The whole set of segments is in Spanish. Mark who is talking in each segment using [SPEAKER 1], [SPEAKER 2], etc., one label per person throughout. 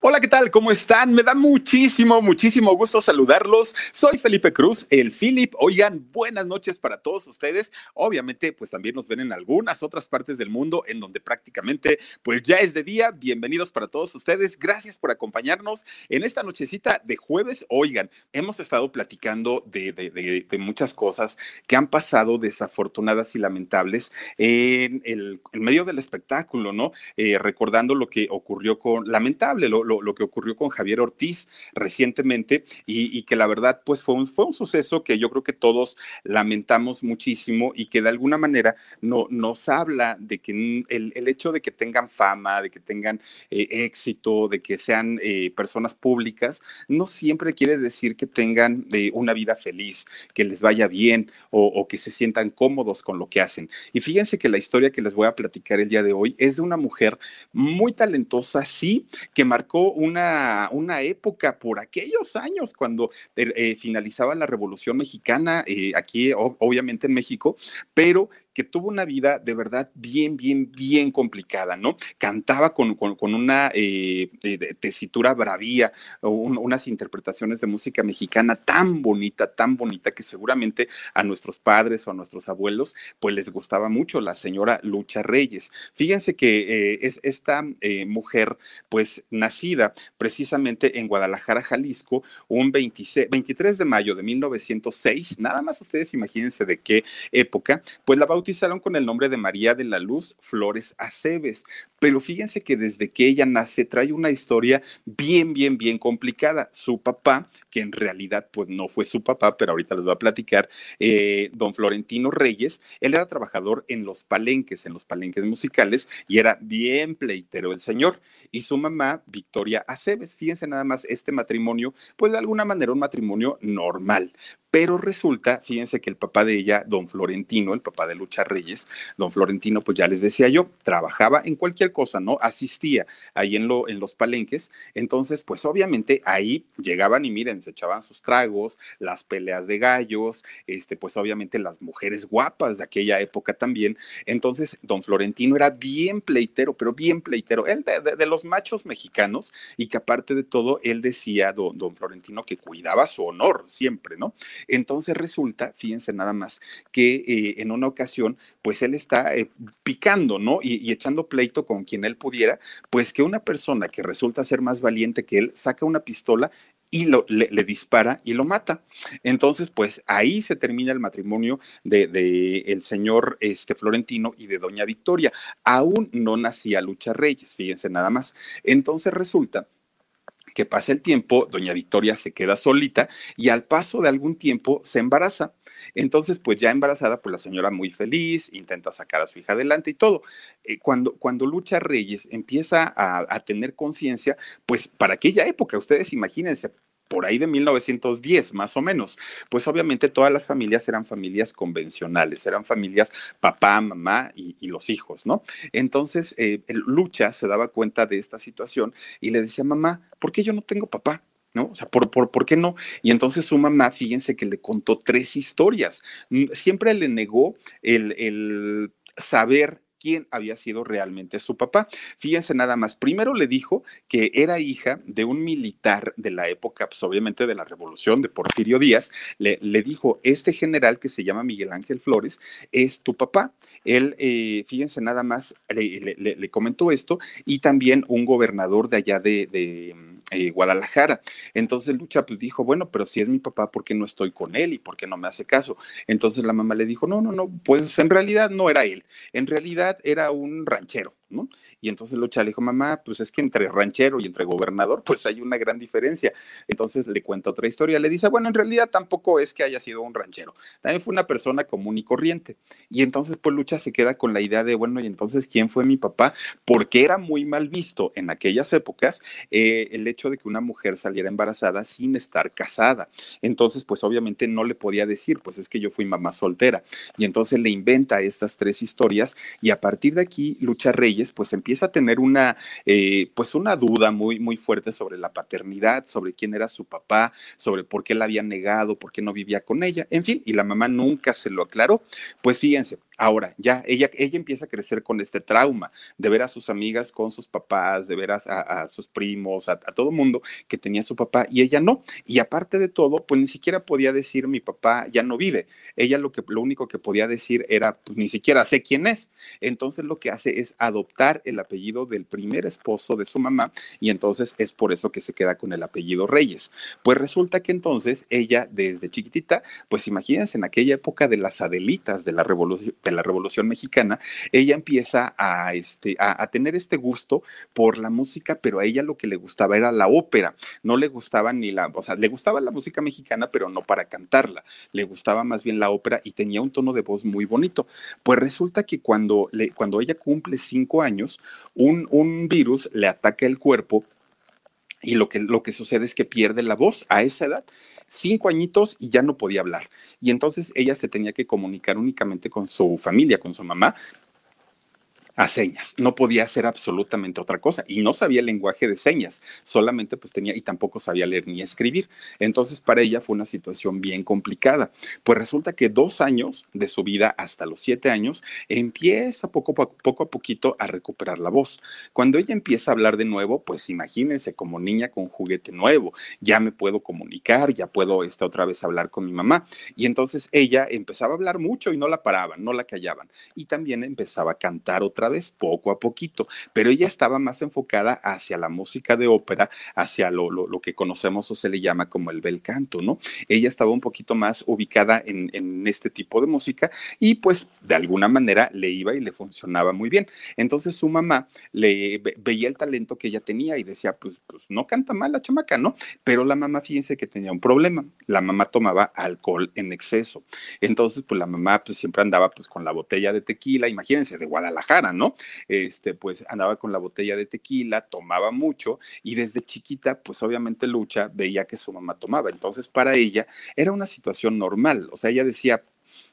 [SPEAKER 1] Hola, ¿qué tal? ¿Cómo están? Me da muchísimo, muchísimo gusto saludarlos. Soy Felipe Cruz, el Philip. Oigan, buenas noches para todos ustedes. Obviamente, pues también nos ven en algunas otras partes del mundo en donde prácticamente, pues ya es de día. Bienvenidos para todos ustedes. Gracias por acompañarnos en esta nochecita de jueves. Oigan, hemos estado platicando de, muchas cosas que han pasado desafortunadas y lamentables en el medio del espectáculo, ¿no? Eh, recordando lo que ocurrió con, lamentable, lo lo, que ocurrió con Javier Ortiz recientemente y, que la verdad pues fue un, fue un suceso que yo creo que todos lamentamos muchísimo y que de alguna manera no, nos habla de que el, el hecho de que tengan fama, de que tengan eh, éxito, de que sean eh, personas públicas, no siempre quiere decir que tengan eh, una vida feliz, que les vaya bien o, o que se sientan cómodos con lo que hacen. Y fíjense que la historia que les voy a platicar el día de hoy es de una mujer muy talentosa, sí, que marcó una, una época por aquellos años cuando eh, finalizaba la Revolución Mexicana, eh, aquí obviamente en México, pero que tuvo una vida de verdad bien, bien, bien complicada, ¿no? Cantaba con, con, una eh, tesitura bravía, unas interpretaciones de música mexicana tan bonita, tan bonita, que seguramente a nuestros padres o a nuestros abuelos, pues les gustaba mucho la señora Lucha Reyes. Fíjense que eh, es esta eh, mujer, pues nacida precisamente en Guadalajara, Jalisco, un 26, 23 de mayo de 1906, nada más ustedes imagínense de qué época, pues la bautizaron bautizaron con el nombre de María de la Luz Flores Aceves. Pero fíjense que desde que ella nace trae una historia bien, bien, bien complicada. Su papá, que en realidad pues no fue su papá, pero ahorita les voy a platicar, eh, don Florentino Reyes, él era trabajador en los palenques, en los palenques musicales, y era bien pleitero el señor. Y su mamá, Victoria Aceves, fíjense nada más, este matrimonio, pues de alguna manera un matrimonio normal. Pero resulta, fíjense que el papá de ella, don Florentino, el papá de Lucha Reyes, don Florentino, pues ya les decía yo, trabajaba en cualquier cosa, ¿no? Asistía ahí en, lo, en los palenques. Entonces, pues obviamente ahí llegaban y miren, se echaban sus tragos, las peleas de gallos, este, pues obviamente las mujeres guapas de aquella época también. Entonces, don Florentino era bien pleitero, pero bien pleitero, él de, los machos mexicanos y que aparte de todo, él decía, don, don Florentino, que cuidaba su honor siempre, ¿no? Entonces resulta, fíjense nada más, que eh, en una ocasión, pues él está eh, picando, ¿no? Y, echando pleito con quien él pudiera, pues que una persona que resulta ser más valiente que él saca una pistola y lo, le, dispara y lo mata. Entonces, pues ahí se termina el matrimonio de, el señor este, Florentino y de doña Victoria. Aún no nacía Lucha Reyes, fíjense nada más. Entonces resulta que pasa el tiempo, doña Victoria se queda solita y al paso de algún tiempo se embaraza. Entonces, pues ya embarazada, pues la señora muy feliz, intenta sacar a su hija adelante y todo. Eh, cuando, cuando Lucha Reyes empieza a, a tener conciencia, pues para aquella época, ustedes imagínense, por ahí de 1910, más o menos. Pues obviamente todas las familias eran familias convencionales, eran familias papá, mamá y, los hijos, ¿no? Entonces, eh, Lucha se daba cuenta de esta situación y le decía, mamá, ¿por qué yo no tengo papá? ¿no? O sea, ¿por, por, por qué no? Y entonces su mamá, fíjense que le contó tres historias. Mm, siempre le negó el, el saber quién había sido realmente su papá. Fíjense nada más, primero le dijo que era hija de un militar de la época, pues obviamente de la revolución de Porfirio Díaz, le, dijo, este general que se llama Miguel Ángel Flores es tu papá. Él, eh, fíjense nada más, le, comentó esto y también un gobernador de allá de, de eh, Guadalajara. Entonces Lucha pues dijo, bueno, pero si es mi papá, ¿por qué no estoy con él y por qué no me hace caso? Entonces la mamá le dijo, no, no, no, pues en realidad no era él, en realidad era un ranchero. Y entonces Lucha le dijo, mamá, pues es que entre ranchero y entre gobernador, pues hay una gran diferencia. Entonces le cuenta otra historia, le dice, bueno, en realidad tampoco es que haya sido un ranchero, también fue una persona común y corriente. Y entonces pues Lucha se queda con la idea de, bueno, y entonces, ¿quién fue mi papá? Porque era muy mal visto en aquellas épocas eh, el hecho de que una mujer saliera embarazada sin estar casada. Entonces, pues obviamente no le podía decir, pues es que yo fui mamá soltera. Y entonces le inventa estas tres historias y a partir de aquí, Lucha Rey pues empieza a tener una, eh, pues una duda muy, muy fuerte sobre la paternidad, sobre quién era su papá, sobre por qué la había negado, por qué no vivía con ella, en fin, y la mamá nunca se lo aclaró. Pues fíjense, Ahora, ya ella, ella empieza a crecer con este trauma de ver a sus amigas con sus papás, de ver a, sus primos, a, todo mundo que tenía su papá y ella no. Y aparte de todo, pues ni siquiera podía decir mi papá ya no vive. Ella lo, que, lo único que podía decir era, pues ni siquiera sé quién es. Entonces lo que hace es adoptar el apellido del primer esposo de su mamá y entonces es por eso que se queda con el apellido Reyes. Pues resulta que entonces ella desde chiquitita, pues imagínense en aquella época de las Adelitas de la Revolución de la Revolución Mexicana, ella empieza a, este, a, tener este gusto por la música, pero a ella lo que le gustaba era la ópera. No le gustaba ni la, o sea, le gustaba la música mexicana, pero no para cantarla. Le gustaba más bien la ópera y tenía un tono de voz muy bonito. Pues resulta que cuando, le, cuando ella cumple cinco años, un, un virus le ataca el cuerpo y lo que, lo que sucede es que pierde la voz a esa edad cinco añitos y ya no podía hablar. Y entonces ella se tenía que comunicar únicamente con su familia, con su mamá, a señas, no podía hacer absolutamente otra cosa y no sabía el lenguaje de señas, solamente pues tenía y tampoco sabía leer ni escribir. Entonces para ella fue una situación bien complicada. Pues resulta que dos años de su vida hasta los siete años empieza poco, poco a poquito a recuperar la voz. Cuando ella empieza a hablar de nuevo, pues imagínense como niña con juguete nuevo, ya me puedo comunicar, ya puedo esta otra vez hablar con mi mamá. Y entonces ella empezaba a hablar mucho y no la paraban, no la callaban. Y también empezaba a cantar otra vez, poco a poquito, pero ella estaba más enfocada hacia la música de ópera, hacia lo, lo, que conocemos o se le llama como el bel canto, ¿no? Ella estaba un poquito más ubicada en, en este tipo de música y pues de alguna manera le iba y le funcionaba muy bien. Entonces su mamá le veía el talento que ella tenía y decía, pues, pues no canta mal la chamaca, ¿no? Pero la mamá, fíjense que tenía un problema. La mamá tomaba alcohol en exceso. Entonces, pues la mamá pues siempre andaba pues con la botella de tequila, imagínense, de Guadalajara, ¿no? Este, pues andaba con la botella de tequila, tomaba mucho y desde chiquita, pues obviamente Lucha veía que su mamá tomaba. Entonces, para ella era una situación normal. O sea, ella decía,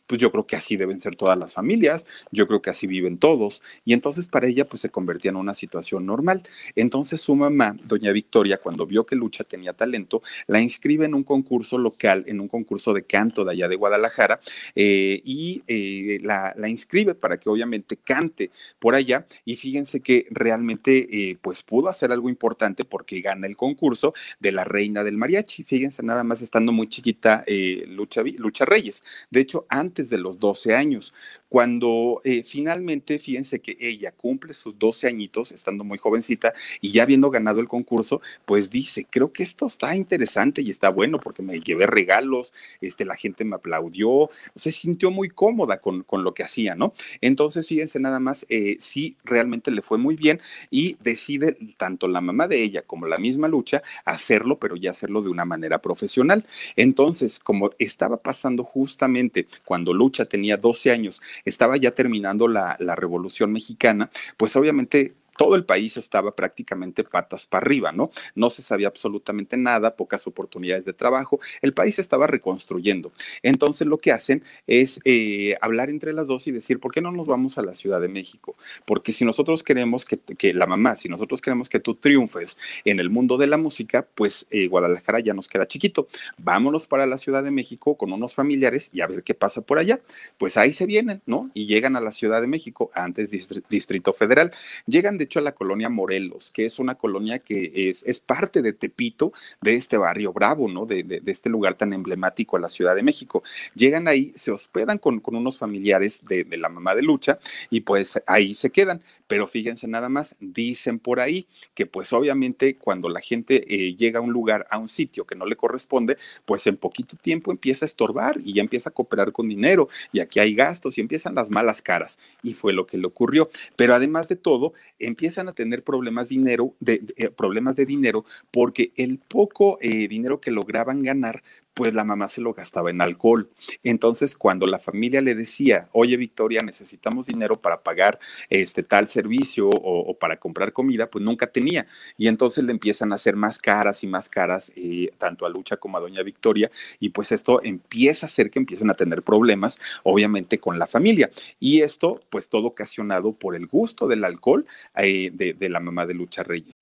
[SPEAKER 1] pues yo creo que así deben ser todas las familias, yo creo que así viven todos. Y entonces para ella pues se convertía en una situación normal. Entonces su mamá, doña Victoria, cuando vio que Lucha tenía talento, la inscribe en un concurso local, en un concurso de canto de allá de Guadalajara, eh, y eh, la, la, inscribe para que obviamente cante por allá. Y fíjense que realmente eh, pues pudo hacer algo importante porque gana el concurso de la reina del mariachi. Fíjense nada más estando muy chiquita Lucha, Lucha Reyes. De hecho, antes antes de los 12 años. Cuando eh, finalmente, fíjense que ella cumple sus 12 añitos, estando muy jovencita y ya habiendo ganado el concurso, pues dice, creo que esto está interesante y está bueno porque me llevé regalos, este, la gente me aplaudió, se sintió muy cómoda con, con lo que hacía, ¿no? Entonces, fíjense nada más, eh, sí, realmente le fue muy bien y decide tanto la mamá de ella como la misma lucha hacerlo, pero ya hacerlo de una manera profesional. Entonces, como estaba pasando justamente cuando Lucha tenía 12 años, estaba ya terminando la, la Revolución Mexicana, pues obviamente todo el país estaba prácticamente patas para arriba, ¿no? No se sabía absolutamente nada, pocas oportunidades de trabajo, el país estaba reconstruyendo. Entonces lo que hacen es eh, hablar entre las dos y decir, ¿por qué no nos vamos a la Ciudad de México? Porque si nosotros queremos que, la mamá, si nosotros queremos que tú triunfes en el mundo de la música, pues eh, Guadalajara ya nos queda chiquito. Vámonos para la Ciudad de México con unos familiares y a ver qué pasa por allá. Pues ahí se vienen, ¿no? Y llegan a la Ciudad de México, antes Distrito Federal. Llegan de hecho a la colonia Morelos, que es una colonia que es, es parte de Tepito, de este barrio Bravo, ¿no? De, este lugar tan emblemático a la Ciudad de México. Llegan ahí, se hospedan con, con unos familiares de, la mamá de Lucha y pues ahí se quedan. Pero fíjense nada más, dicen por ahí que pues obviamente cuando la gente eh, llega a un lugar, a un sitio que no le corresponde, pues en poquito tiempo empieza a estorbar y ya empieza a cooperar con dinero y aquí hay gastos y empiezan las malas caras. Y fue lo que le ocurrió. Pero además de todo, empiezan a tener problemas, dinero, de, eh, problemas de dinero porque el poco eh, dinero que lograban ganar, pues la mamá se lo gastaba en alcohol. Entonces, cuando la familia le decía, oye Victoria, necesitamos dinero para pagar este tal servicio o, para comprar comida, pues nunca tenía. Y entonces le empiezan a hacer más caras y más caras, eh, tanto a Lucha como a Doña Victoria, y pues esto empieza a hacer que empiecen a tener problemas, obviamente, con la familia. Y esto, pues todo ocasionado por el gusto del alcohol eh, de, de la mamá de Lucha Reyes.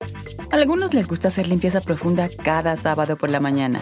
[SPEAKER 2] A algunos les gusta hacer limpieza profunda cada sábado por la mañana.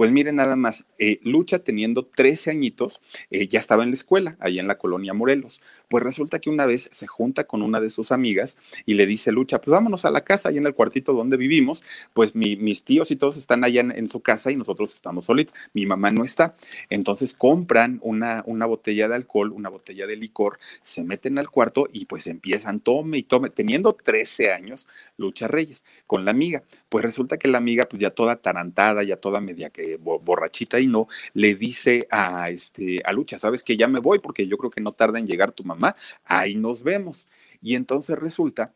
[SPEAKER 1] Pues miren nada más, eh, Lucha teniendo 13 añitos, eh, ya estaba en la escuela, ahí en la colonia Morelos. Pues resulta que una vez se junta con una de sus amigas y le dice Lucha, pues vámonos a la casa, ahí en el cuartito donde vivimos, pues mis tíos y todos están allá en, su casa y nosotros estamos solitos, mi mamá no está. Entonces compran una, una botella de alcohol, una botella de licor, se meten al cuarto y pues empiezan, tome y tome, teniendo 13 años, Lucha Reyes, con la amiga. Pues resulta que la amiga, pues ya toda tarantada, ya toda media que borrachita y no, le dice a, este, a Lucha, sabes que ya me voy porque yo creo que no tarda en llegar tu mamá, ahí nos vemos. Y entonces resulta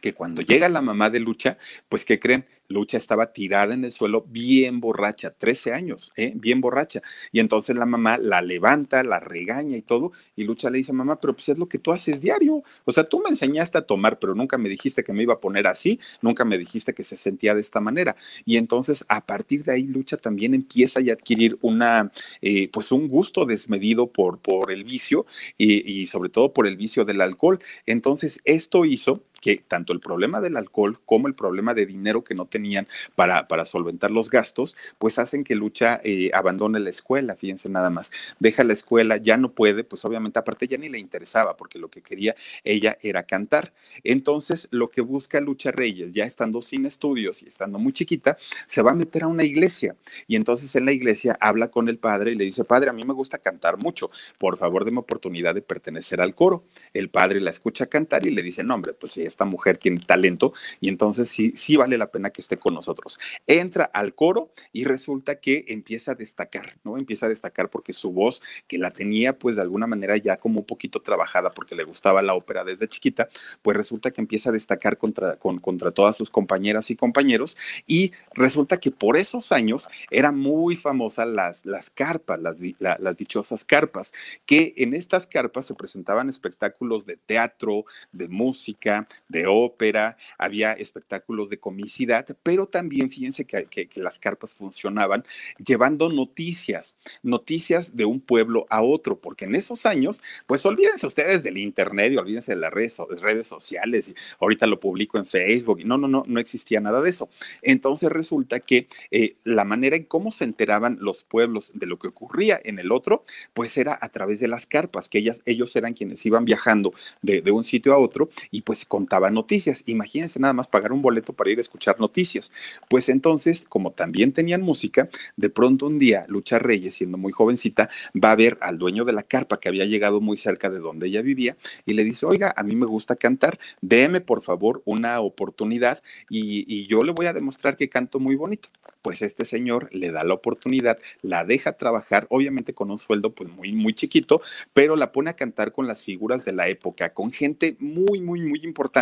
[SPEAKER 1] que cuando llega la mamá de Lucha, pues ¿qué creen? Lucha estaba tirada en el suelo, bien borracha, 13 años, ¿eh? bien borracha. Y entonces la mamá la levanta, la regaña y todo, y Lucha le dice, mamá, pero pues es lo que tú haces diario. O sea, tú me enseñaste a tomar, pero nunca me dijiste que me iba a poner así, nunca me dijiste que se sentía de esta manera. Y entonces a partir de ahí Lucha también empieza a adquirir una, eh, pues un gusto desmedido por, por el vicio y, y sobre todo por el vicio del alcohol. Entonces esto hizo que tanto el problema del alcohol como el problema de dinero que no tenían para, para solventar los gastos, pues hacen que Lucha eh, abandone la escuela, fíjense nada más, deja la escuela, ya no puede, pues obviamente aparte ya ni le interesaba, porque lo que quería ella era cantar. Entonces, lo que busca Lucha Reyes, ya estando sin estudios y estando muy chiquita, se va a meter a una iglesia. Y entonces en la iglesia habla con el padre y le dice, padre, a mí me gusta cantar mucho, por favor, déme oportunidad de pertenecer al coro. El padre la escucha cantar y le dice, no, hombre, pues sí, esta mujer tiene talento y entonces sí, sí vale la pena que esté con nosotros. Entra al coro y resulta que empieza a destacar, ¿no? Empieza a destacar porque su voz, que la tenía pues de alguna manera ya como un poquito trabajada porque le gustaba la ópera desde chiquita, pues resulta que empieza a destacar contra, contra todas sus compañeras y compañeros y resulta que por esos años era muy famosa las, las carpas, las, las dichosas carpas, que en estas carpas se presentaban espectáculos de teatro, de música, de ópera, había espectáculos de comicidad, pero también fíjense que, que, las carpas funcionaban llevando noticias, noticias de un pueblo a otro, porque en esos años, pues olvídense ustedes del internet y olvídense de las redes, redes sociales, y ahorita lo publico en Facebook, no, no, no, no existía nada de eso. Entonces resulta que eh, la manera en cómo se enteraban los pueblos de lo que ocurría en el otro, pues era a través de las carpas, que ellas, ellos eran quienes iban viajando de, de un sitio a otro y pues contaban noticias. Imagínense nada más pagar un boleto para ir a escuchar noticias. Pues entonces, como también tenían música, de pronto un día Lucha Reyes, siendo muy jovencita, va a ver al dueño de la carpa que había llegado muy cerca de donde ella vivía y le dice, oiga, a mí me gusta cantar, déme por favor una oportunidad y, y yo le voy a demostrar que canto muy bonito. Pues este señor le da la oportunidad, la deja trabajar, obviamente con un sueldo pues muy, muy chiquito, pero la pone a cantar con las figuras de la época, con gente muy, muy, muy importante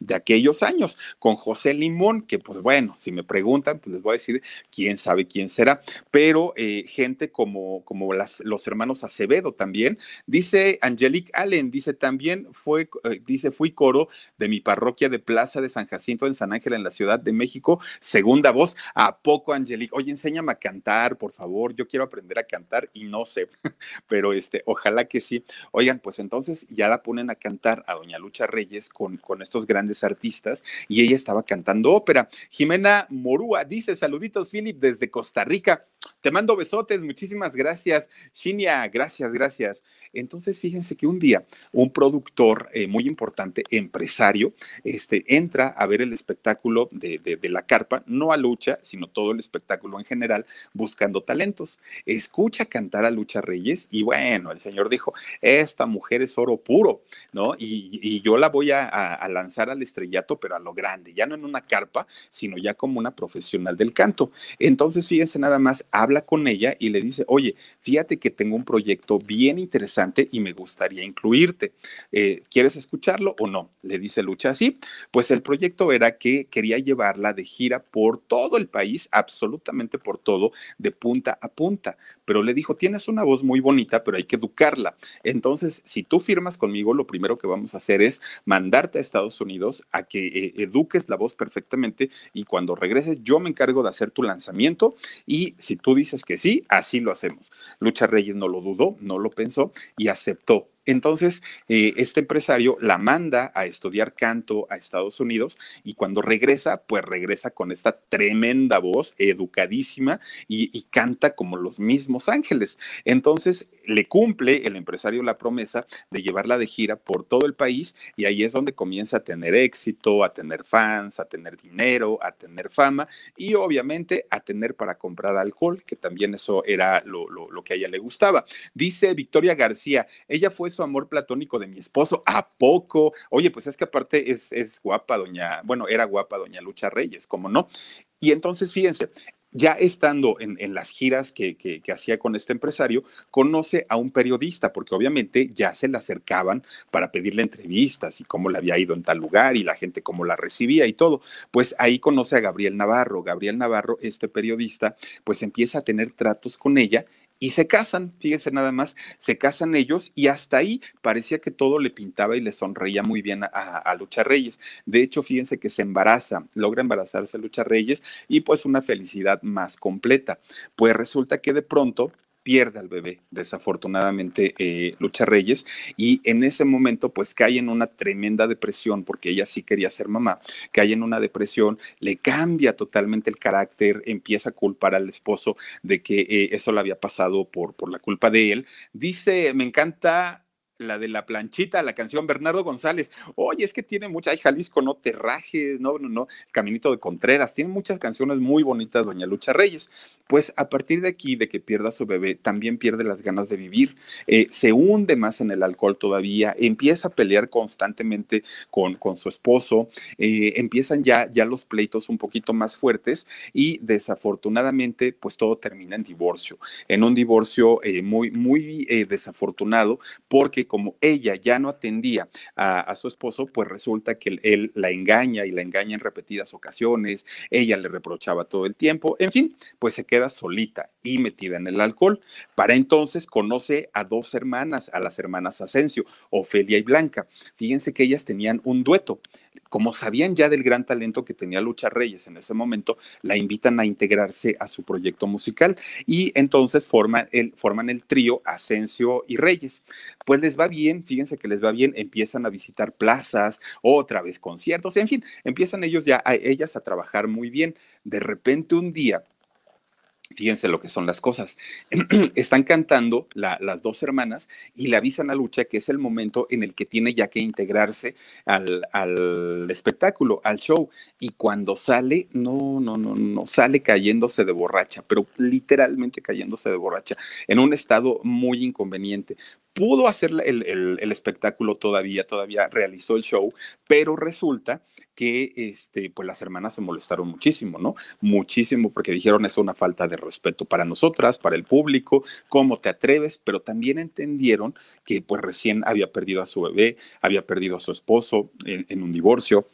[SPEAKER 1] de aquellos años, con José Limón, que pues bueno, si me preguntan, pues les voy a decir quién sabe quién será, pero eh, gente como, como las, los hermanos Acevedo también. Dice Angelique Allen, dice también fue, eh, dice, fui coro de mi parroquia de Plaza de San Jacinto en San Ángel, en la Ciudad de México, segunda voz. ¿A poco, Angelique? Oye, enséñame a cantar, por favor, yo quiero aprender a cantar y no sé, pero este, ojalá que sí. Oigan, pues entonces ya la ponen a cantar a Doña Lucha Reyes con, con estos grandes artistas y ella estaba cantando ópera. Jimena Morúa dice, saluditos, Philip, desde Costa Rica. Te mando besotes, muchísimas gracias. Shinia, gracias, gracias. Entonces, fíjense que un día un productor eh, muy importante, empresario, este, entra a ver el espectáculo de, de, la carpa, no a Lucha, sino todo el espectáculo en general, buscando talentos. Escucha cantar a Lucha Reyes y bueno, el señor dijo, esta mujer es oro puro, ¿no? Y, y yo la voy a, a, lanzar al estrellato, pero a lo grande, ya no en una carpa, sino ya como una profesional del canto. Entonces, fíjense nada más, habla con ella y le dice, oye, fíjate que tengo un proyecto bien interesante y me gustaría incluirte. Eh, ¿Quieres escucharlo o no? Le dice Lucha así. Pues el proyecto era que quería llevarla de gira por todo el país, absolutamente por todo, de punta a punta. Pero le dijo, tienes una voz muy bonita, pero hay que educarla. Entonces, si tú firmas conmigo, lo primero que vamos a hacer es mandarte a Estados Unidos a que eh, eduques la voz perfectamente y cuando regreses yo me encargo de hacer tu lanzamiento y si tú dices que sí, así lo hacemos. Lucha Reyes no lo dudó, no lo pensó y aceptó entonces, eh, este empresario la manda a estudiar canto a Estados Unidos y cuando regresa, pues regresa con esta tremenda voz, educadísima y, canta como los mismos ángeles. Entonces, le cumple el empresario la promesa de llevarla de gira por todo el país y ahí es donde comienza a tener éxito, a tener fans, a tener dinero, a tener fama y obviamente a tener para comprar alcohol, que también eso era lo, lo, lo que a ella le gustaba. Dice Victoria García, ella fue amor platónico de mi esposo. ¿A poco? Oye, pues es que aparte es, es guapa, doña, bueno, era guapa doña Lucha Reyes, ¿cómo no? Y entonces, fíjense, ya estando en, en las giras que, que, que, hacía con este empresario, conoce a un periodista, porque obviamente ya se le acercaban para pedirle entrevistas y cómo le había ido en tal lugar y la gente cómo la recibía y todo. Pues ahí conoce a Gabriel Navarro. Gabriel Navarro, este periodista, pues empieza a tener tratos con ella y se casan, fíjense nada más, se casan ellos y hasta ahí parecía que todo le pintaba y le sonreía muy bien a, a, Lucha Reyes. De hecho, fíjense que se embaraza, logra embarazarse Lucha Reyes y pues una felicidad más completa. Pues resulta que de pronto pierde al bebé, desafortunadamente, eh, Lucha Reyes, y en ese momento pues cae en una tremenda depresión, porque ella sí quería ser mamá, cae en una depresión, le cambia totalmente el carácter, empieza a culpar al esposo de que eh, eso le había pasado por, por la culpa de él. Dice, me encanta la de la planchita, la canción Bernardo González. Oye, es que tiene mucha, hay Jalisco, no te rajes, no, no, no, el Caminito de Contreras, tiene muchas canciones muy bonitas, Doña Lucha Reyes. Pues a partir de aquí, de que pierda su bebé, también pierde las ganas de vivir, eh, se hunde más en el alcohol todavía, empieza a pelear constantemente con, con su esposo, eh, empiezan ya, ya los pleitos un poquito más fuertes y desafortunadamente, pues todo termina en divorcio, en un divorcio eh, muy, muy desafortunado, porque como ella ya no atendía a, su esposo, pues resulta que él, él, la engaña y la engaña en repetidas ocasiones, ella le reprochaba todo el tiempo, en fin, pues se queda solita y metida en el alcohol. Para entonces conoce a dos hermanas, a las hermanas Asensio, Ofelia y Blanca. Fíjense que ellas tenían un dueto. Como sabían ya del gran talento que tenía Lucha Reyes en ese momento, la invitan a integrarse a su proyecto musical y entonces forman el, forman el trío Asensio y Reyes. Pues les va bien, fíjense que les va bien, empiezan a visitar plazas, otra vez conciertos, en fin, empiezan ellos ya, a, ellas a trabajar muy bien. De repente un día Fíjense lo que son las cosas. Están cantando las dos hermanas y le avisan a Lucha que es el momento en el que tiene ya que integrarse al, al, espectáculo, al show. Y cuando sale, no, no, no, no, sale cayéndose de borracha, pero literalmente cayéndose de borracha, en un estado muy inconveniente pudo hacer el, el, espectáculo todavía, todavía realizó el show, pero resulta que este, pues las hermanas se molestaron muchísimo, ¿no? Muchísimo, porque dijeron es una falta de respeto para nosotras, para el público, cómo te atreves, pero también entendieron que pues recién había perdido a su bebé, había perdido a su esposo en, en un divorcio,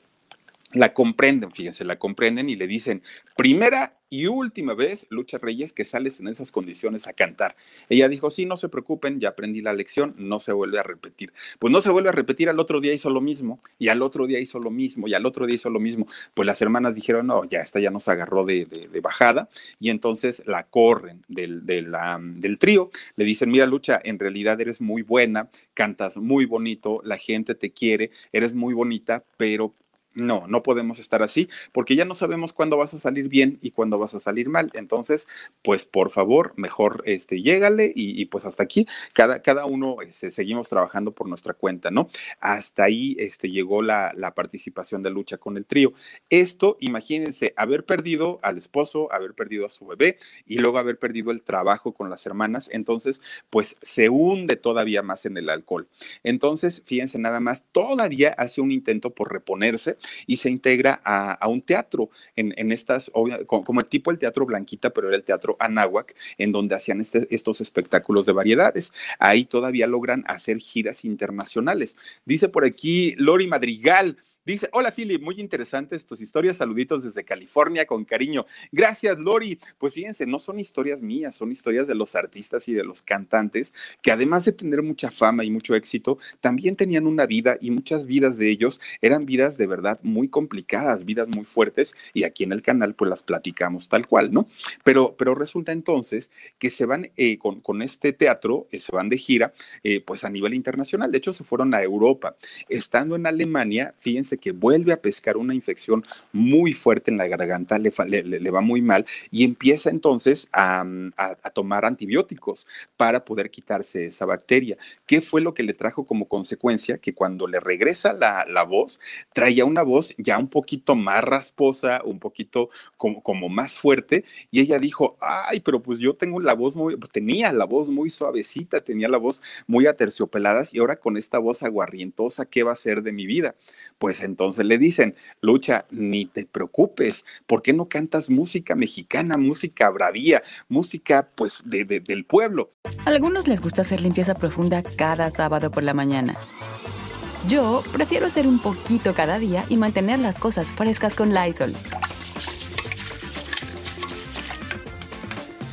[SPEAKER 1] la comprenden, fíjense, la comprenden y le dicen, primera y última vez, Lucha Reyes, que sales en esas condiciones a cantar. Ella dijo, sí, no se preocupen, ya aprendí la lección, no se vuelve a repetir. Pues no se vuelve a repetir, al otro día hizo lo mismo, y al otro día hizo lo mismo, y al otro día hizo lo mismo. Pues las hermanas dijeron, no, ya esta ya nos agarró de, bajada, y entonces la corren del, del trío. Le dicen, mira, Lucha, en realidad eres muy buena, cantas muy bonito, la gente te quiere, eres muy bonita, pero no, no podemos estar así porque ya no sabemos cuándo vas a salir bien y cuándo vas a salir mal. Entonces, pues por favor, mejor este, llégale y, y pues hasta aquí, cada, cada uno este, seguimos trabajando por nuestra cuenta, ¿no? Hasta ahí este, llegó la, la, participación de lucha con el trío. Esto, imagínense, haber perdido al esposo, haber perdido a su bebé y luego haber perdido el trabajo con las hermanas, entonces, pues se hunde todavía más en el alcohol. Entonces, fíjense nada más, todavía hace un intento por reponerse y se integra a, a un teatro en, en estas, como el tipo el teatro Blanquita, pero era el teatro Anáhuac, en donde hacían este, estos espectáculos de variedades. Ahí todavía logran hacer giras internacionales. Dice por aquí Lori Madrigal. Dice, hola Philip, muy interesantes tus historias, saluditos desde California con cariño. Gracias Lori. Pues fíjense, no son historias mías, son historias de los artistas y de los cantantes que además de tener mucha fama y mucho éxito, también tenían una vida y muchas vidas de ellos eran vidas de verdad muy complicadas, vidas muy fuertes y aquí en el canal pues las platicamos tal cual, ¿no? Pero, pero resulta entonces que se van eh, con, con, este teatro, eh, se van de gira eh, pues a nivel internacional, de hecho se fueron a Europa. Estando en Alemania, fíjense que vuelve a pescar una infección muy fuerte en la garganta, le, le, va muy mal y empieza entonces a, a, tomar antibióticos para poder quitarse esa bacteria. ¿Qué fue lo que le trajo como consecuencia? Que cuando le regresa la, la voz, traía una voz ya un poquito más rasposa, un poquito como, como más fuerte y ella dijo, ay, pero pues yo tengo la voz muy, tenía la voz muy suavecita, tenía la voz muy aterciopelada y ahora con esta voz aguarrientosa, ¿qué va a ser de mi vida? Pues entonces le dicen, Lucha, ni te preocupes, ¿por qué no cantas música mexicana, música bravía, música pues de, de, del pueblo?
[SPEAKER 2] A algunos les gusta hacer limpieza profunda cada sábado por la mañana. Yo prefiero hacer un poquito cada día y mantener las cosas frescas con Lysol.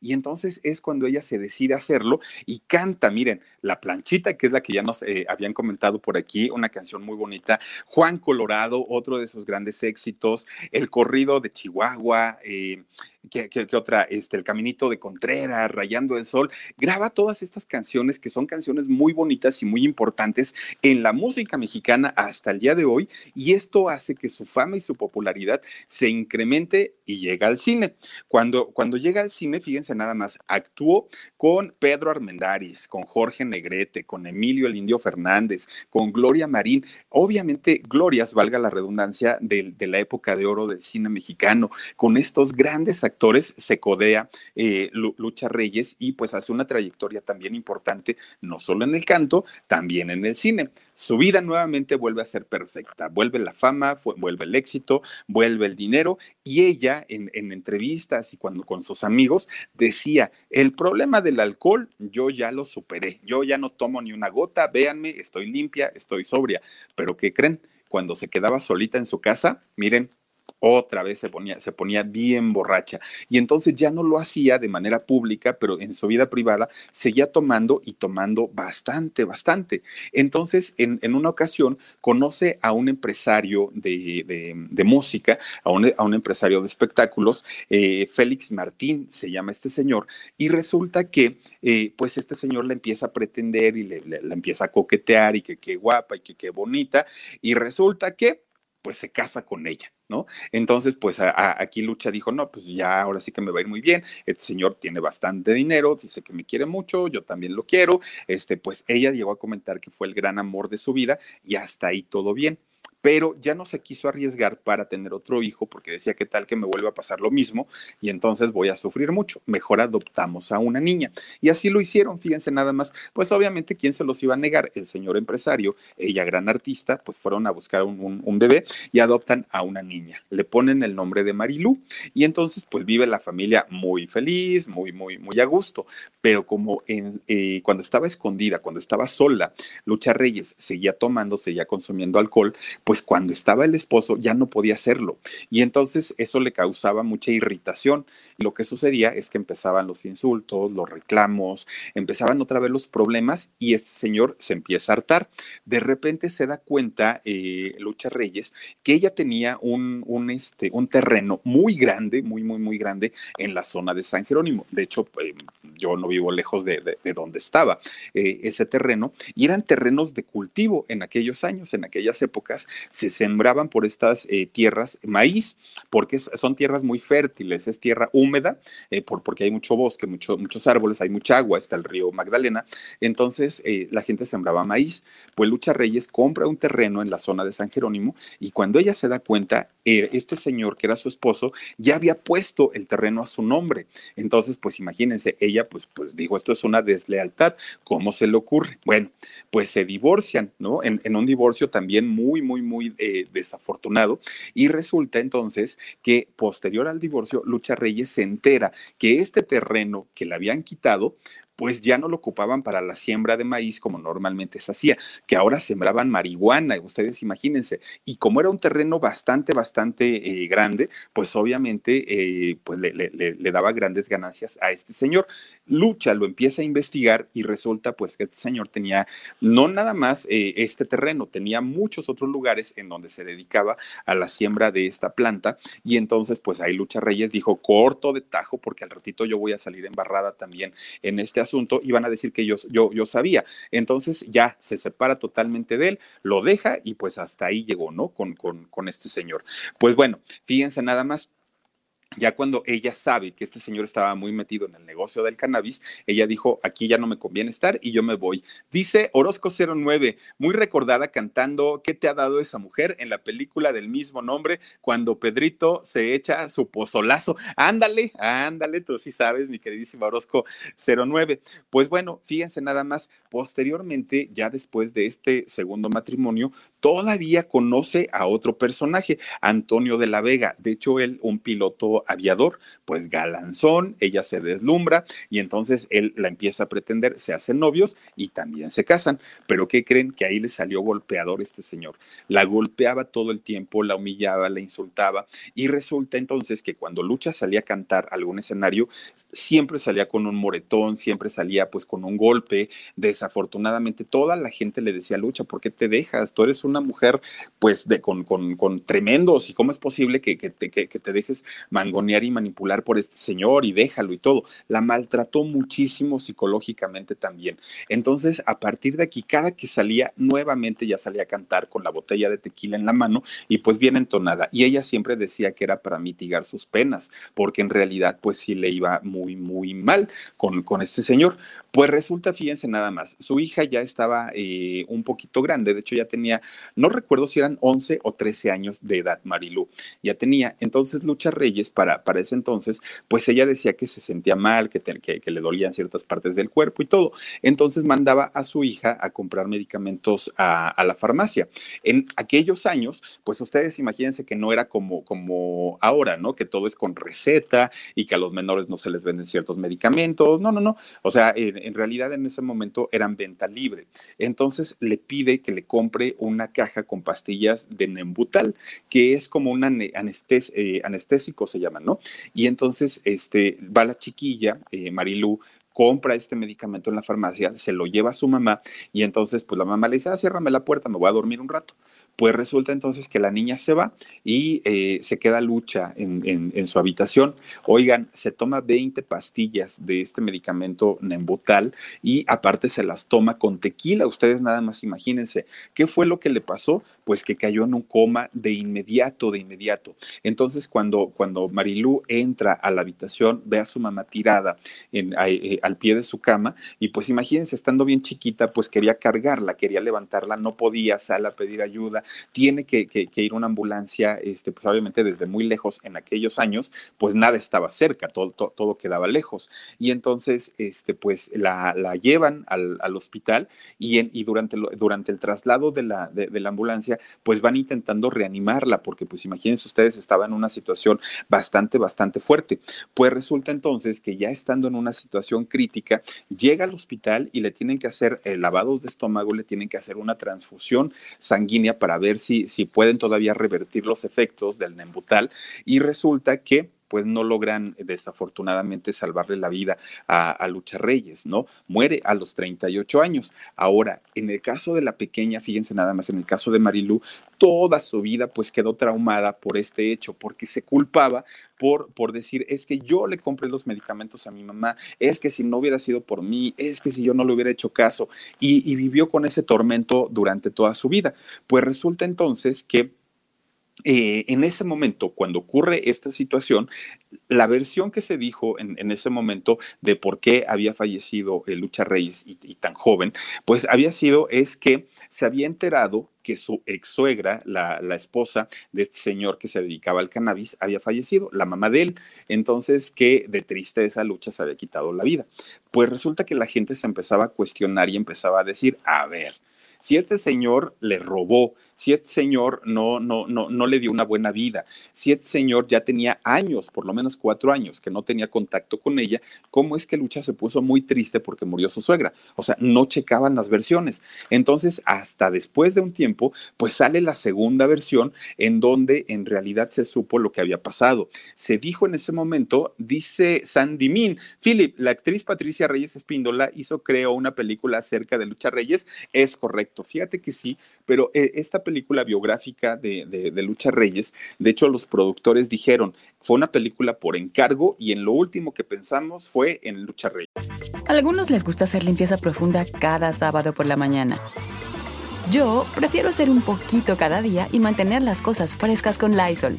[SPEAKER 1] Y entonces es cuando ella se decide hacerlo y canta, miren, La planchita, que es la que ya nos eh, habían comentado por aquí, una canción muy bonita, Juan Colorado, otro de sus grandes éxitos, El corrido de Chihuahua, eh, ¿Qué, otra? Este, el Caminito de Contreras, Rayando el Sol. Graba todas estas canciones que son canciones muy bonitas y muy importantes en la música mexicana hasta el día de hoy y esto hace que su fama y su popularidad se incremente y llega al cine. Cuando, cuando llega al cine, fíjense nada más, actuó con Pedro Armendáriz, con Jorge Negrete, con Emilio el Indio Fernández, con Gloria Marín. Obviamente, glorias, valga la redundancia, de, de la época de oro del cine mexicano, con estos grandes actores se codea eh, Lucha Reyes y pues hace una trayectoria también importante, no solo en el canto, también en el cine. Su vida nuevamente vuelve a ser perfecta, vuelve la fama, vuelve el éxito, vuelve el dinero y ella en, en entrevistas y cuando con sus amigos decía, el problema del alcohol yo ya lo superé, yo ya no tomo ni una gota, véanme, estoy limpia, estoy sobria, pero ¿qué creen? Cuando se quedaba solita en su casa, miren, otra vez se ponía, se ponía bien borracha. Y entonces ya no lo hacía de manera pública, pero en su vida privada seguía tomando y tomando bastante, bastante. Entonces, en, una ocasión, conoce a un empresario de, música, a un, a un, empresario de espectáculos, eh, Félix Martín se llama este señor, y resulta que eh, pues este señor le empieza a pretender y le, le empieza a coquetear y que qué guapa y que qué bonita, y resulta que pues se casa con ella. ¿no? Entonces, pues aquí Lucha dijo, no, pues ya ahora sí que me va a ir muy bien, este señor tiene bastante dinero, dice que me quiere mucho, yo también lo quiero, este, pues ella llegó a comentar que fue el gran amor de su vida y hasta ahí todo bien pero ya no se quiso arriesgar para tener otro hijo porque decía que tal que me vuelva a pasar lo mismo y entonces voy a sufrir mucho. Mejor adoptamos a una niña. Y así lo hicieron, fíjense nada más. Pues obviamente, ¿quién se los iba a negar? El señor empresario, ella gran artista, pues fueron a buscar un, bebé y adoptan a una niña. Le ponen el nombre de Marilú y entonces pues vive la familia muy feliz, muy, muy, muy a gusto. Pero como en, eh, cuando estaba escondida, cuando estaba sola, Lucha Reyes seguía tomando, seguía consumiendo alcohol, pues cuando estaba el esposo ya no podía hacerlo. Y entonces eso le causaba mucha irritación. Lo que sucedía es que empezaban los insultos, los reclamos, empezaban otra vez los problemas y este señor se empieza a hartar. De repente se da cuenta eh, Lucha Reyes que ella tenía un, un, este, un terreno muy grande, muy, muy, muy grande en la zona de San Jerónimo. De hecho, eh, yo no vivo lejos de, de, donde estaba eh, ese terreno y eran terrenos de cultivo en aquellos años, en aquellas épocas se sembraban por estas eh, tierras maíz, porque son tierras muy fértiles, es tierra húmeda, eh, por, porque hay mucho bosque, mucho, muchos árboles, hay mucha agua, está el río Magdalena, entonces eh, la gente sembraba maíz. Pues Lucha Reyes compra un terreno en la zona de San Jerónimo y cuando ella se da cuenta, este señor que era su esposo ya había puesto el terreno a su nombre. Entonces, pues imagínense, ella pues, pues dijo, esto es una deslealtad, ¿cómo se le ocurre? Bueno, pues se divorcian, ¿no? En, en un divorcio también muy, muy, muy eh, desafortunado. Y resulta entonces que posterior al divorcio, Lucha Reyes se entera que este terreno que le habían quitado, pues ya no lo ocupaban para la siembra de maíz como normalmente se hacía, que ahora sembraban marihuana, ustedes imagínense. Y como era un terreno bastante, bastante eh, grande, pues obviamente eh, pues le, daba grandes ganancias a este señor. Lucha lo empieza a investigar y resulta pues que este señor tenía no nada más eh, este terreno, tenía muchos otros lugares en donde se dedicaba a la siembra de esta planta y entonces pues ahí Lucha Reyes dijo corto de tajo porque al ratito yo voy a salir embarrada también en este asunto asunto y van a decir que yo, yo, yo sabía. Entonces ya se separa totalmente de él, lo deja y pues hasta ahí llegó, ¿no? Con, con, con este señor. Pues bueno, fíjense nada más ya cuando ella sabe que este señor estaba muy metido en el negocio del cannabis, ella dijo, aquí ya no me conviene estar y yo me voy. Dice Orozco 09, muy recordada cantando ¿Qué te ha dado esa mujer? en la película del mismo nombre, cuando Pedrito se echa su pozolazo. Ándale, ándale, tú sí sabes, mi queridísima Orozco 09. Pues bueno, fíjense nada más, posteriormente, ya después de este segundo matrimonio, todavía conoce a otro personaje, Antonio de la Vega. De hecho, él, un piloto aviador, pues galanzón, ella se deslumbra y entonces él la empieza a pretender, se hacen novios y también se casan. Pero ¿qué creen? Que ahí le salió golpeador este señor. La golpeaba todo el tiempo, la humillaba, la insultaba y resulta entonces que cuando Lucha salía a cantar algún escenario, siempre salía con un moretón, siempre salía pues con un golpe. Desafortunadamente toda la gente le decía, Lucha, ¿por qué te dejas? Tú eres una mujer pues de, con, con, con tremendos y cómo es posible que, que, te, que, te dejes y manipular por este señor y déjalo y todo. La maltrató muchísimo psicológicamente también. Entonces, a partir de aquí, cada que salía nuevamente ya salía a cantar con la botella de tequila en la mano y pues bien entonada. Y ella siempre decía que era para mitigar sus penas, porque en realidad pues sí le iba muy, muy mal con, con este señor. Pues resulta, fíjense nada más, su hija ya estaba eh, un poquito grande, de hecho ya tenía no recuerdo si eran 11 o 13 años de edad, Marilú. Ya tenía. Entonces Lucha Reyes, para, para ese entonces, pues ella decía que se sentía mal, que, que, le dolían ciertas partes del cuerpo y todo. Entonces mandaba a su hija a comprar medicamentos a, la farmacia. En aquellos años, pues ustedes imagínense que no era como, como ahora, ¿no? Que todo es con receta y que a los menores no se les venden ciertos medicamentos. No, no, no. O sea, en, realidad en ese momento eran venta libre. Entonces le pide que le compre una caja con pastillas de Nembutal, que es como un eh, anestésico, se llama, ¿no? Y entonces este, va la chiquilla, eh, Marilú, compra este medicamento en la farmacia, se lo lleva a su mamá y entonces pues la mamá le dice, ah, ciérrame la puerta, me voy a dormir un rato. Pues resulta entonces que la niña se va y eh, se queda lucha en, en, en, su habitación. Oigan, se toma 20 pastillas de este medicamento Nembutal y aparte se las toma con tequila. Ustedes nada más imagínense, ¿qué fue lo que le pasó? Pues que cayó en un coma de inmediato, de inmediato. Entonces cuando, cuando Marilú entra a la habitación, ve a su mamá tirada eh, al pie de su cama y pues imagínense, estando bien chiquita, pues quería cargarla, quería levantarla, no podía, sale a pedir ayuda tiene que, que, que, ir una ambulancia, este, pues obviamente desde muy lejos en aquellos años, pues nada estaba cerca, todo, todo, todo quedaba lejos. Y entonces, este, pues la, la llevan al, al, hospital y, en, y durante, lo, durante el traslado de la, de la ambulancia, pues van intentando reanimarla, porque pues imagínense ustedes, estaba en una situación bastante, bastante fuerte. Pues resulta entonces que ya estando en una situación crítica, llega al hospital y le tienen que hacer eh, lavados de estómago, le tienen que hacer una transfusión sanguínea para ver si, si pueden todavía revertir los efectos del Nembutal y resulta que pues no logran desafortunadamente salvarle la vida a, Lucha Reyes, ¿no? Muere a los 38 años. Ahora, en el caso de la pequeña, fíjense nada más, en el caso de Marilú, toda su vida pues quedó traumada por este hecho, porque se culpaba por, por decir, es que yo le compré los medicamentos a mi mamá, es que si no hubiera sido por mí, es que si yo no le hubiera hecho caso, y vivió con ese tormento durante toda su vida. Pues resulta entonces que eh, en ese momento, cuando ocurre esta situación, la versión que se dijo en, ese momento de por qué había fallecido el Lucha Reyes y, y, tan joven, pues había sido es que se había enterado que su ex suegra, la, la, esposa de este señor que se dedicaba al cannabis, había fallecido, la mamá de él. Entonces, que de tristeza lucha se había quitado la vida. Pues resulta que la gente se empezaba a cuestionar y empezaba a decir, a ver, si este señor le robó, si este señor no, no, no, no le dio una buena vida, si este señor ya tenía años, por lo menos cuatro años, que no tenía contacto con ella, ¿cómo es que Lucha se puso muy triste porque murió su suegra? O sea, no checaban las versiones. Entonces, hasta después de un tiempo, pues sale la segunda versión en donde en realidad se supo lo que había pasado. Se dijo en ese momento, dice Sandy Min, Philip, la actriz Patricia Reyes Espíndola hizo, creo, una película acerca de Lucha Reyes. Es correcto. Fíjate que sí, pero eh, esta película biográfica de, de, de, Lucha Reyes, de hecho los productores dijeron, fue una película por encargo y en lo último que pensamos fue en Lucha Reyes.
[SPEAKER 2] A algunos les gusta hacer limpieza profunda cada sábado por la mañana. Yo prefiero hacer un poquito cada día y mantener las cosas frescas con Lysol.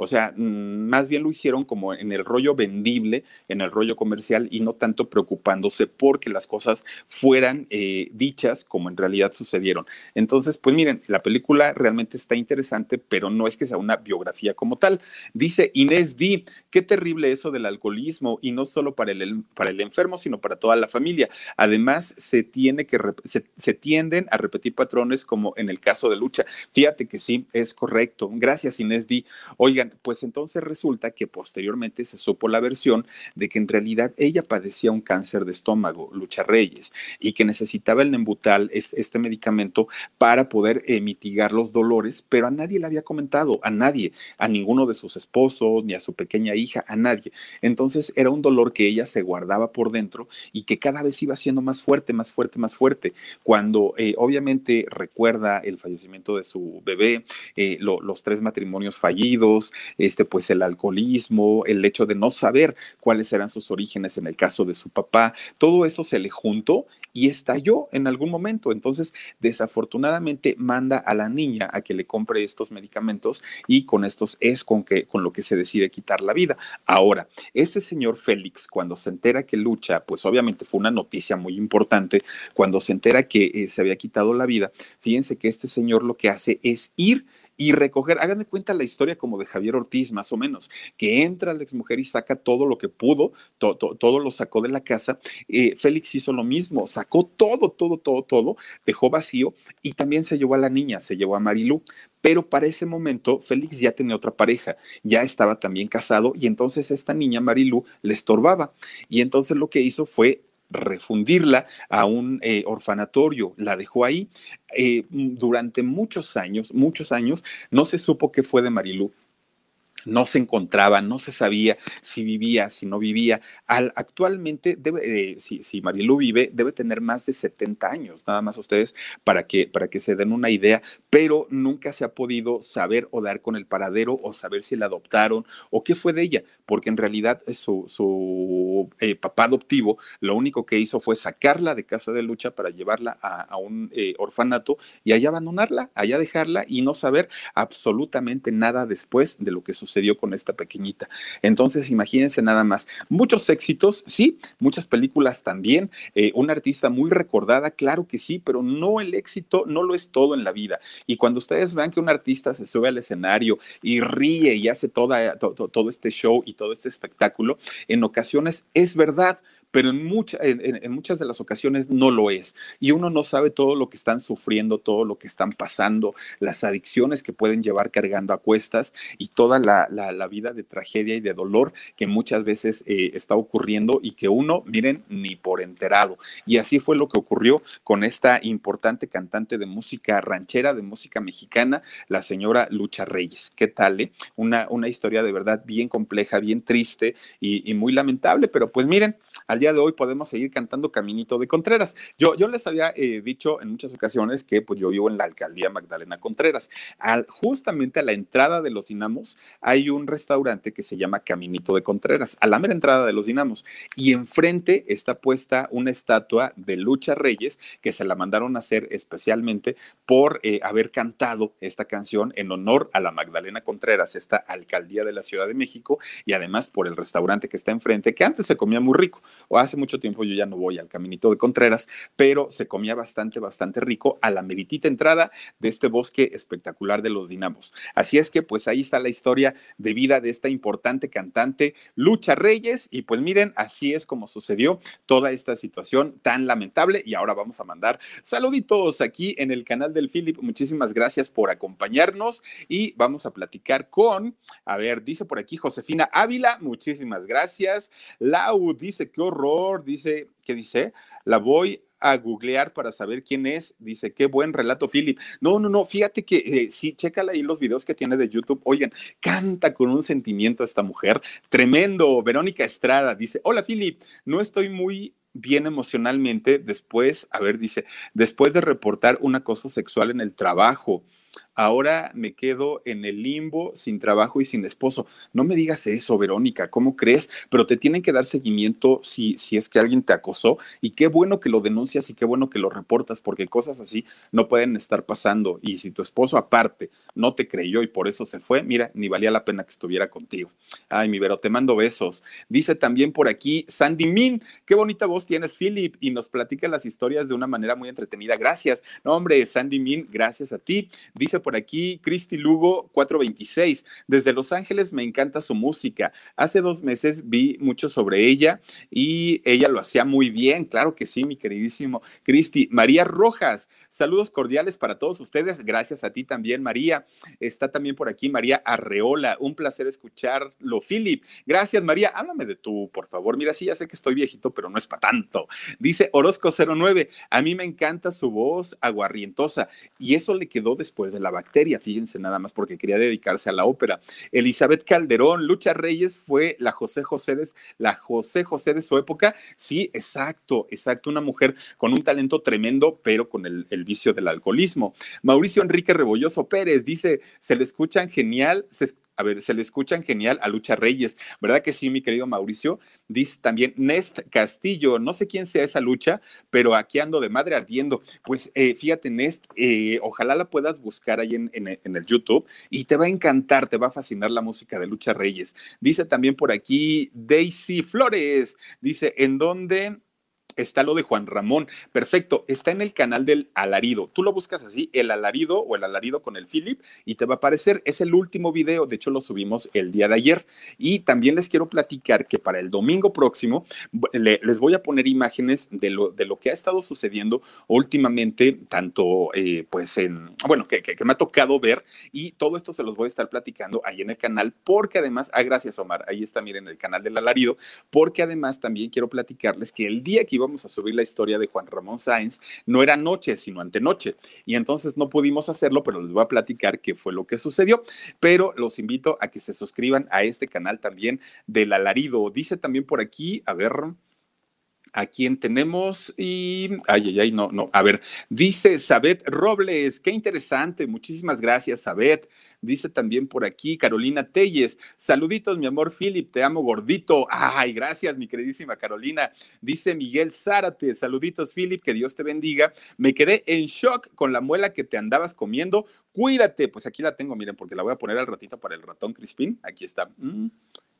[SPEAKER 1] O sea, más bien lo hicieron como en el rollo vendible, en el rollo comercial y no tanto preocupándose porque las cosas fueran eh, dichas como en realidad sucedieron. Entonces, pues miren, la película realmente está interesante, pero no es que sea una biografía como tal. Dice Inés D, qué terrible eso del alcoholismo y no solo para el, para el enfermo, sino para toda la familia. Además, se, tiene que, se, se tienden a repetir patrones como en el caso de Lucha. Fíjate que sí, es correcto. Gracias, Inés D. Oigan, pues entonces resulta que posteriormente se supo la versión de que en realidad ella padecía un cáncer de estómago, Lucha Reyes, y que necesitaba el Nembutal, este medicamento, para poder eh, mitigar los dolores, pero a nadie le había comentado, a nadie, a ninguno de sus esposos, ni a su pequeña hija, a nadie. Entonces era un dolor que ella se guardaba por dentro y que cada vez iba siendo más fuerte, más fuerte, más fuerte. Cuando eh, obviamente recuerda el fallecimiento de su bebé, eh, lo, los tres matrimonios fallidos, este, pues el alcoholismo, el hecho de no saber cuáles eran sus orígenes en el caso de su papá, todo eso se le juntó y estalló en algún momento. Entonces, desafortunadamente, manda a la niña a que le compre estos medicamentos y con estos es con, que, con lo que se decide quitar la vida. Ahora, este señor Félix, cuando se entera que lucha, pues obviamente fue una noticia muy importante, cuando se entera que eh, se había quitado la vida, fíjense que este señor lo que hace es ir y recoger, háganme cuenta la historia como de Javier Ortiz, más o menos, que entra la exmujer y saca todo lo que pudo, todo lo sacó de la casa. Eh, Félix hizo lo mismo, sacó todo, todo, todo, todo, dejó vacío y también se llevó a la niña, se llevó a Marilú. Pero para ese momento, Félix ya tenía otra pareja, ya estaba también casado y entonces esta niña, Marilú, le estorbaba. Y entonces lo que hizo fue refundirla a un eh, orfanatorio, la dejó ahí. Eh, durante muchos años, muchos años, no se supo qué fue de Marilú no se encontraba, no se sabía si vivía, si no vivía. Al, actualmente, debe, eh, si, si, Marilu vive, debe tener más de 70 años, nada más ustedes, para que, para que se den una idea, pero nunca se ha podido saber o dar con el paradero o saber si la adoptaron o qué fue de ella, porque en realidad su, su eh, papá adoptivo lo único que hizo fue sacarla de casa de lucha para llevarla a, un eh, orfanato y allá abandonarla, allá dejarla y no saber absolutamente nada después de lo que sucedió dio con esta pequeñita. Entonces, imagínense nada más. Muchos éxitos, sí, muchas películas también. Eh, una artista muy recordada, claro que sí, pero no el éxito, no lo es todo en la vida. Y cuando ustedes vean que un artista se sube al escenario y ríe y hace toda, todo este show y todo este espectáculo, en ocasiones es verdad pero en, en, muchas de las ocasiones no lo es. Y uno no sabe todo lo que están sufriendo, todo lo que están pasando, las adicciones que pueden llevar cargando a cuestas y toda la, vida de tragedia y de dolor que muchas veces eh, está ocurriendo y que uno, miren, ni por enterado. Y así fue lo que ocurrió con esta importante cantante de música ranchera, de música mexicana, la señora Lucha Reyes. ¿Qué tal? Eh? Una, una historia de verdad bien compleja, bien triste y, y muy lamentable, pero pues miren, al día de hoy podemos seguir cantando Caminito de Contreras. Yo, les había eh, dicho en muchas ocasiones que pues yo vivo en la alcaldía Magdalena Contreras. Al, justamente a la entrada de los Dinamos hay un restaurante que se llama Caminito de Contreras, a la mera entrada de los Dinamos. Y enfrente está puesta una estatua de Lucha Reyes que se la mandaron a hacer especialmente por eh, haber cantado esta canción en honor a la Magdalena Contreras, esta alcaldía de la Ciudad de México, y además por el restaurante que está enfrente, que antes se comía muy rico o hace mucho tiempo yo ya no voy al Caminito de Contreras, pero se comía bastante, bastante rico a la meritita entrada de este bosque espectacular de los dinamos. Así es que pues ahí está la historia de vida de esta importante cantante Lucha Reyes y pues miren, así es como sucedió toda esta situación tan lamentable y ahora vamos a mandar saluditos aquí en el canal del Philip. Muchísimas gracias por acompañarnos y vamos a platicar con, a ver, dice por aquí Josefina Ávila, muchísimas gracias. Lau dice que horror, dice, ¿qué dice? La voy a googlear para saber quién es. Dice, qué buen relato, Philip. No, no, no, fíjate que eh, sí, chécala ahí los videos que tiene de YouTube. Oigan, canta con un sentimiento esta mujer. Tremendo. Verónica Estrada dice, hola, Philip, no estoy muy bien emocionalmente después, a ver, dice, después de reportar un acoso sexual en el trabajo ahora me quedo en el limbo, sin trabajo y sin esposo. No me digas eso, Verónica, ¿cómo crees? Pero te tienen que dar seguimiento si, si es que alguien te acosó y qué bueno que lo denuncias y qué bueno que lo reportas, porque cosas así no pueden estar pasando. Y si tu esposo aparte no te creyó y por eso se fue, mira, ni valía la pena que estuviera contigo. Ay, mi Vero, te mando besos. Dice también por aquí Sandy Min, qué bonita voz tienes, Philip, y nos platica las historias de una manera muy entretenida. Gracias. No, hombre, Sandy Min, gracias a ti. Dice por aquí Cristi Lugo 426. Desde Los Ángeles me encanta su música. Hace dos meses vi mucho sobre ella y ella lo hacía muy bien. Claro que sí, mi queridísimo Cristi. María Rojas, saludos cordiales para todos ustedes. Gracias a ti también, María. Está también por aquí María Arreola. Un placer escucharlo, Philip. Gracias, María. Háblame de tú, por favor. Mira, sí, ya sé que estoy viejito, pero no es para tanto. Dice Orozco 09. A mí me encanta su voz aguarrientosa y eso le quedó después de la bacteria, fíjense nada más, porque quería dedicarse a la ópera. Elizabeth Calderón, Lucha Reyes fue la José José de, la José José de su época. Sí, exacto, exacto, una mujer con un talento tremendo, pero con el, el vicio del alcoholismo. Mauricio Enrique Rebolloso Pérez dice, se le escuchan genial, se A ver, se le escuchan genial a Lucha Reyes, ¿verdad que sí, mi querido Mauricio? Dice también Nest Castillo, no sé quién sea esa lucha, pero aquí ando de madre ardiendo. Pues eh, fíjate, Nest, eh, ojalá la puedas buscar ahí en, en, el YouTube y te va a encantar, te va a fascinar la música de Lucha Reyes. Dice también por aquí Daisy Flores, dice, ¿en dónde? Está lo de Juan Ramón. Perfecto, está en el canal del alarido. Tú lo buscas así, el alarido o el alarido con el Philip, y te va a aparecer. Es el último video, de hecho lo subimos el día de ayer. Y también les quiero platicar que para el domingo próximo les voy a poner imágenes de lo, de lo que ha estado sucediendo últimamente, tanto eh, pues en, bueno, que, que, me ha tocado ver, y todo esto se los voy a estar platicando ahí en el canal, porque además, ah, gracias Omar, ahí está, miren, el canal del alarido, porque además también quiero platicarles que el día que iba a subir la historia de Juan Ramón Sáenz, no era noche, sino antenoche. Y entonces no pudimos hacerlo, pero les voy a platicar qué fue lo que sucedió. Pero los invito a que se suscriban a este canal también del alarido. Dice también por aquí, a ver a quién tenemos y ay ay ay no no. A ver dice Sabet Robles qué interesante. Muchísimas gracias Sabet. Dice también por aquí Carolina Telles. Saluditos mi amor Philip te amo gordito. Ay gracias mi queridísima Carolina. Dice Miguel Zárate saluditos Philip que Dios te bendiga. Me quedé en shock con la muela que te andabas comiendo. Cuídate pues aquí la tengo miren porque la voy a poner al ratito para el ratón Crispín. Aquí está. Mm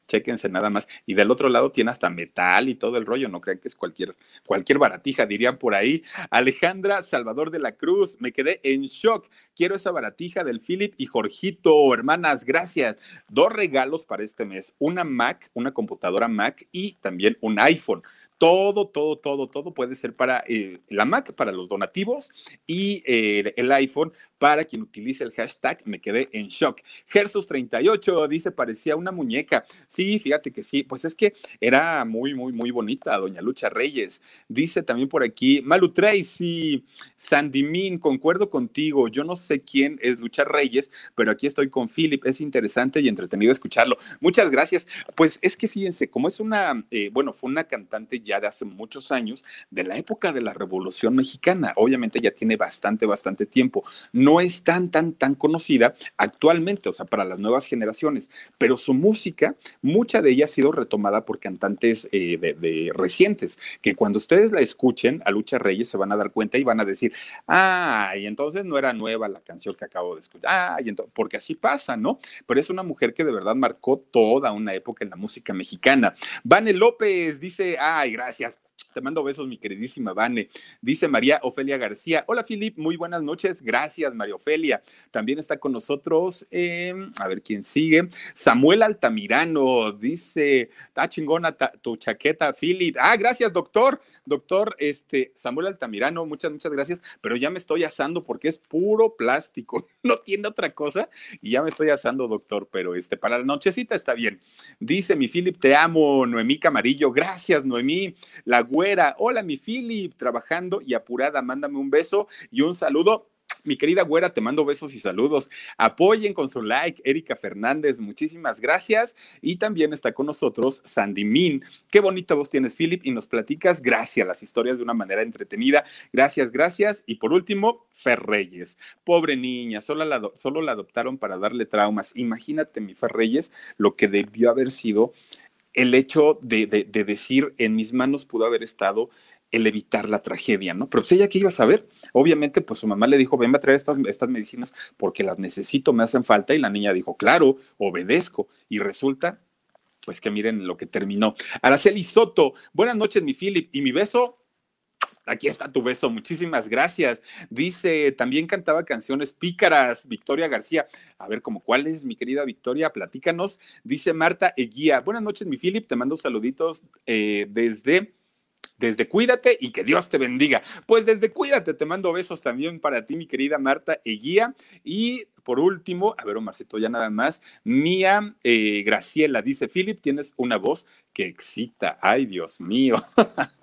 [SPEAKER 1] chéquense nada más. Y del otro lado tiene hasta metal y todo el rollo, no crean que es cualquier, cualquier baratija, dirían por ahí. Alejandra Salvador de la Cruz, me quedé en shock. Quiero esa baratija del Philip y Jorgito, hermanas, gracias. Dos regalos para este mes, una Mac, una computadora Mac y también un iPhone todo, todo, todo, todo puede ser para eh, la Mac, para los donativos y eh, el iPhone para quien utilice el hashtag me quedé en shock. Gersus38 dice, parecía una muñeca. Sí, fíjate que sí, pues es que era muy, muy, muy bonita, doña Lucha Reyes. Dice también por aquí, Malu Tracy, Sandimín, concuerdo contigo, yo no sé quién es Lucha Reyes, pero aquí estoy con Philip, es interesante y entretenido escucharlo. Muchas gracias. Pues es que fíjense, como es una, eh, bueno, fue una cantante ya de hace muchos años, de la época de la Revolución Mexicana, obviamente ya tiene bastante, bastante tiempo. No no es tan, tan, tan conocida actualmente, o sea, para las nuevas generaciones, pero su música, mucha de ella ha sido retomada por cantantes eh, de, recientes, que cuando ustedes la escuchen a Lucha Reyes se van a dar cuenta y van a decir, ah, y entonces no era nueva la canción que acabo de escuchar, porque así pasa, ¿no? Pero es una mujer que de verdad marcó toda una época en la música mexicana. Vane López dice, ay, gracias te mando besos, mi queridísima Vane. Dice María Ofelia García. Hola, Filip. Muy buenas noches. Gracias, María Ofelia. También está con nosotros, em, a ver quién sigue. Samuel Altamirano. Dice, está chingona tu chaqueta, Filip. Ah, gracias, doctor. Doctor, este, Samuel Altamirano, muchas, muchas gracias. Pero ya me estoy asando porque es puro plástico. No tiene otra cosa. Y ya me estoy asando, doctor. Pero este, para la nochecita está bien. Dice mi Filip, te amo. Noemí Camarillo. Gracias, Noemí. La Hola, mi Philip, trabajando y apurada. Mándame un beso y un saludo. Mi querida güera, te mando besos y saludos. Apoyen con su like, Erika Fernández, muchísimas gracias. Y también está con nosotros Sandy Min. Qué bonita voz tienes, Philip, y nos platicas, gracias, las historias de una manera entretenida. Gracias, gracias. Y por último, Fer Reyes. Pobre niña, solo la, solo la adoptaron para darle traumas. Imagínate, mi Fer Reyes, lo que debió haber sido el hecho de, decir en mis manos pudo haber estado el evitar la tragedia, ¿no? Pero pues ella que iba a saber, obviamente pues su mamá le dijo, ven a traer estas, estas medicinas porque las necesito, me hacen falta y la niña dijo, claro, obedezco y resulta pues que miren lo que terminó. Araceli Soto, buenas noches mi Philip y mi beso Aquí está tu beso, muchísimas gracias. Dice, también cantaba canciones pícaras, Victoria García. A ver, como cuál es, mi querida Victoria, platícanos. Dice Marta Eguía, buenas noches, mi Philip, te mando saluditos eh, desde desde Cuídate y que Dios te bendiga. Pues desde Cuídate te mando besos también para ti, mi querida Marta Eguía. Y por último, a ver, Omarcito, ya nada más, Mía eh, Graciela dice, Philip, tienes una voz que excita. Ay, Dios mío.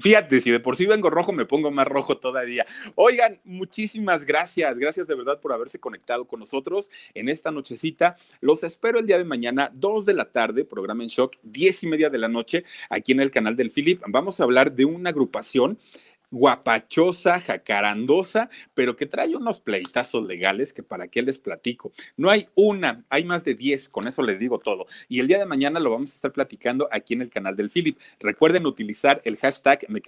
[SPEAKER 1] Fíjate, si de por sí vengo rojo, me pongo más rojo todavía. Oigan, muchísimas gracias. Gracias de verdad por haberse conectado con nosotros en esta nochecita. Los espero el día de mañana, 2 de la tarde, programa en shock, 10 y media de la noche, aquí en el canal del Philip. Vamos a hablar de una agrupación guapachosa, jacarandosa, pero que trae unos pleitazos legales que para qué les platico. No hay una, hay más de 10, con eso les digo todo. Y el día de mañana lo vamos a estar platicando aquí en el canal del Philip. Recuerden utilizar el hashtag me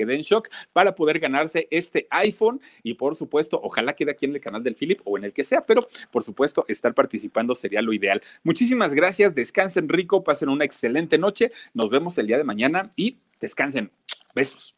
[SPEAKER 1] para poder ganarse este iPhone y por supuesto, ojalá quede aquí en el canal del Philip o en el que sea, pero por supuesto, estar participando sería lo ideal. Muchísimas gracias, descansen rico, pasen una excelente noche, nos vemos el día de mañana y descansen. Besos.